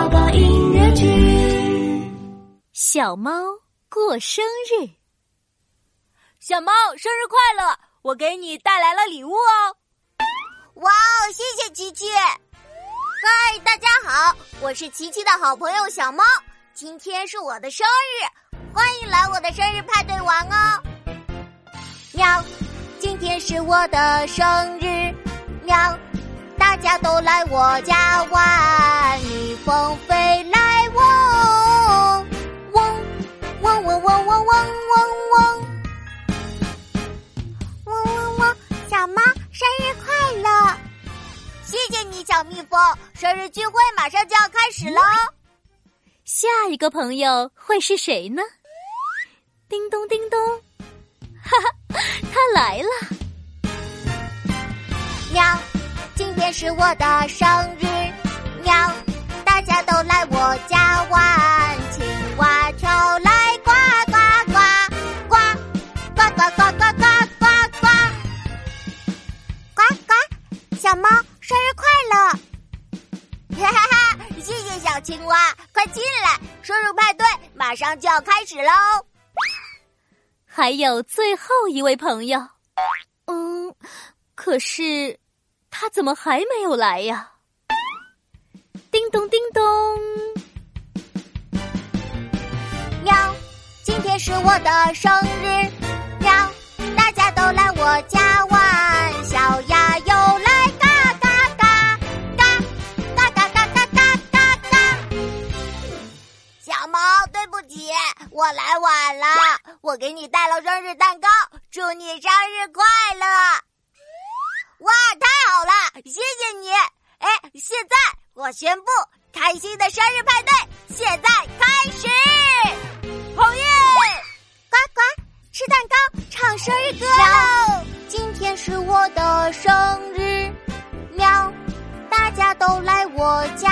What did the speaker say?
宝宝音乐剧。小猫过生日，小猫生日快乐！我给你带来了礼物哦。哇哦，谢谢琪琪。嗨，大家好，我是琪琪的好朋友小猫。今天是我的生日，欢迎来我的生日派对玩哦。喵，今天是我的生日，喵，大家都来我家玩，蜂飞来嗡，嗡嗡嗡嗡嗡嗡嗡嗡，嗡嗡嗡，小猫生日快乐！谢谢你，小蜜蜂，生日聚会马上就要开始喽。下一个朋友会是谁呢？叮咚叮咚，哈哈，他来了！喵，今天是我的生日，喵，猫生日快乐！哈哈哈，谢谢小青蛙，快进来，生日派对马上就要开始喽！还有最后一位朋友，嗯，可是他怎么还没有来呀？叮咚叮咚，喵，今天是我的生日，猫，对不起，我来晚了，我给你带了生日蛋糕，祝你生日快乐！哇，太好了，谢谢你！哎，现在我宣布，开心的生日派对现在开始！好耶！呱呱，吃蛋糕，唱生日歌喽！今天是我的生日，喵，大家都来我家。